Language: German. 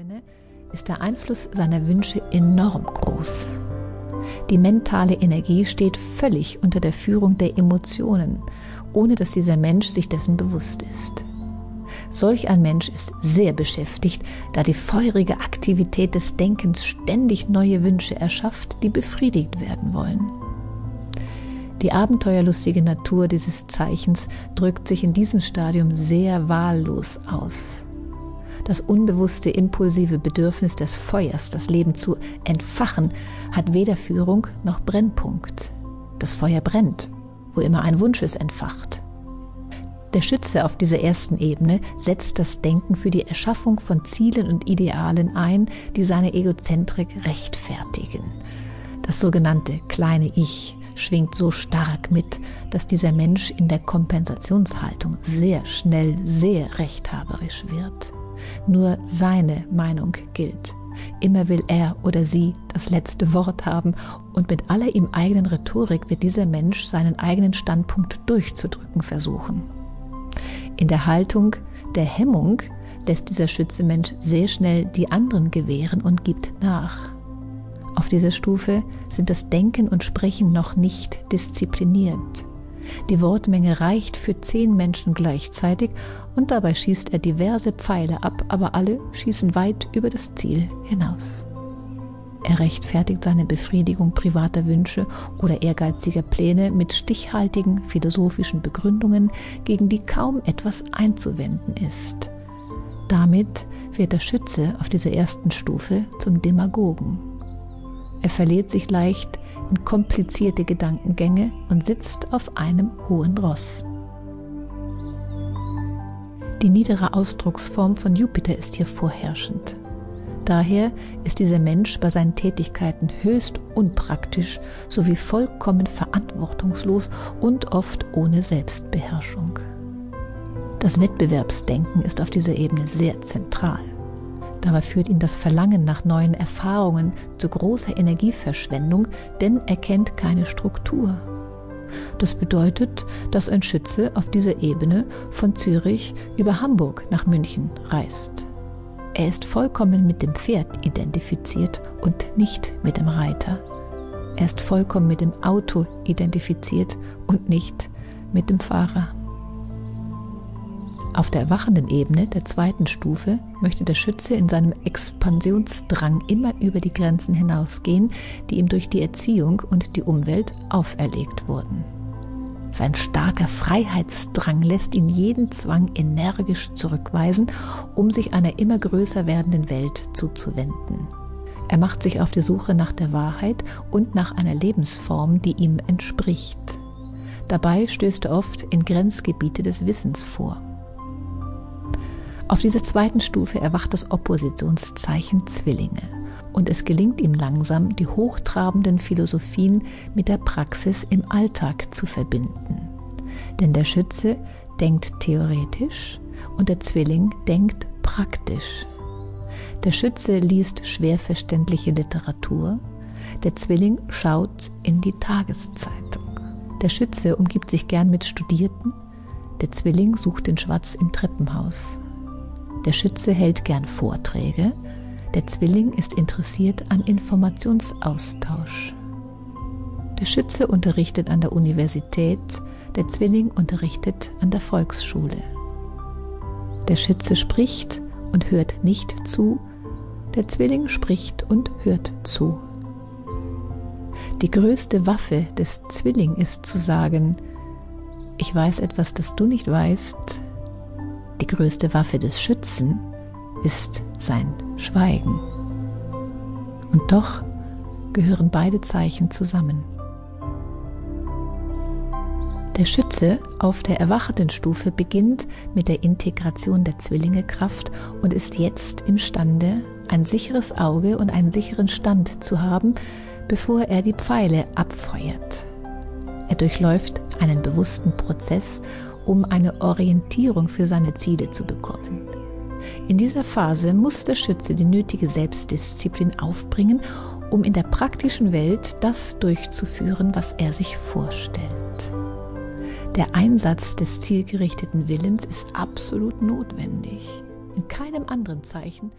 Ebene ist der Einfluss seiner Wünsche enorm groß. Die mentale Energie steht völlig unter der Führung der Emotionen, ohne dass dieser Mensch sich dessen bewusst ist. Solch ein Mensch ist sehr beschäftigt, da die feurige Aktivität des Denkens ständig neue Wünsche erschafft, die befriedigt werden wollen. Die abenteuerlustige Natur dieses Zeichens drückt sich in diesem Stadium sehr wahllos aus. Das unbewusste impulsive Bedürfnis des Feuers, das Leben zu entfachen, hat weder Führung noch Brennpunkt. Das Feuer brennt, wo immer ein Wunsch ist entfacht. Der Schütze auf dieser ersten Ebene setzt das Denken für die Erschaffung von Zielen und Idealen ein, die seine Egozentrik rechtfertigen. Das sogenannte kleine Ich schwingt so stark mit, dass dieser Mensch in der Kompensationshaltung sehr schnell sehr rechthaberisch wird. Nur seine Meinung gilt. Immer will er oder sie das letzte Wort haben und mit aller ihm eigenen Rhetorik wird dieser Mensch seinen eigenen Standpunkt durchzudrücken versuchen. In der Haltung der Hemmung lässt dieser Schützemensch sehr schnell die anderen gewähren und gibt nach. Auf dieser Stufe sind das Denken und Sprechen noch nicht diszipliniert. Die Wortmenge reicht für zehn Menschen gleichzeitig und dabei schießt er diverse Pfeile ab, aber alle schießen weit über das Ziel hinaus. Er rechtfertigt seine Befriedigung privater Wünsche oder ehrgeiziger Pläne mit stichhaltigen philosophischen Begründungen, gegen die kaum etwas einzuwenden ist. Damit wird der Schütze auf dieser ersten Stufe zum Demagogen. Er verliert sich leicht in komplizierte Gedankengänge und sitzt auf einem hohen Ross. Die niedere Ausdrucksform von Jupiter ist hier vorherrschend. Daher ist dieser Mensch bei seinen Tätigkeiten höchst unpraktisch sowie vollkommen verantwortungslos und oft ohne Selbstbeherrschung. Das Wettbewerbsdenken ist auf dieser Ebene sehr zentral. Dabei führt ihn das Verlangen nach neuen Erfahrungen zu großer Energieverschwendung, denn er kennt keine Struktur. Das bedeutet, dass ein Schütze auf dieser Ebene von Zürich über Hamburg nach München reist. Er ist vollkommen mit dem Pferd identifiziert und nicht mit dem Reiter. Er ist vollkommen mit dem Auto identifiziert und nicht mit dem Fahrer. Auf der erwachenden Ebene der zweiten Stufe möchte der Schütze in seinem Expansionsdrang immer über die Grenzen hinausgehen, die ihm durch die Erziehung und die Umwelt auferlegt wurden. Sein starker Freiheitsdrang lässt ihn jeden Zwang energisch zurückweisen, um sich einer immer größer werdenden Welt zuzuwenden. Er macht sich auf die Suche nach der Wahrheit und nach einer Lebensform, die ihm entspricht. Dabei stößt er oft in Grenzgebiete des Wissens vor. Auf dieser zweiten Stufe erwacht das Oppositionszeichen Zwillinge und es gelingt ihm langsam, die hochtrabenden Philosophien mit der Praxis im Alltag zu verbinden. Denn der Schütze denkt theoretisch und der Zwilling denkt praktisch. Der Schütze liest schwer verständliche Literatur, der Zwilling schaut in die Tageszeitung. Der Schütze umgibt sich gern mit Studierten, der Zwilling sucht den Schwatz im Treppenhaus. Der Schütze hält gern Vorträge, der Zwilling ist interessiert an Informationsaustausch. Der Schütze unterrichtet an der Universität, der Zwilling unterrichtet an der Volksschule. Der Schütze spricht und hört nicht zu, der Zwilling spricht und hört zu. Die größte Waffe des Zwilling ist zu sagen, ich weiß etwas, das du nicht weißt. Größte Waffe des Schützen ist sein Schweigen. Und doch gehören beide Zeichen zusammen. Der Schütze auf der erwachenden Stufe beginnt mit der Integration der Zwillingekraft und ist jetzt imstande, ein sicheres Auge und einen sicheren Stand zu haben, bevor er die Pfeile abfeuert. Er durchläuft einen bewussten Prozess, um eine Orientierung für seine Ziele zu bekommen. In dieser Phase muss der Schütze die nötige Selbstdisziplin aufbringen, um in der praktischen Welt das durchzuführen, was er sich vorstellt. Der Einsatz des zielgerichteten Willens ist absolut notwendig. In keinem anderen Zeichen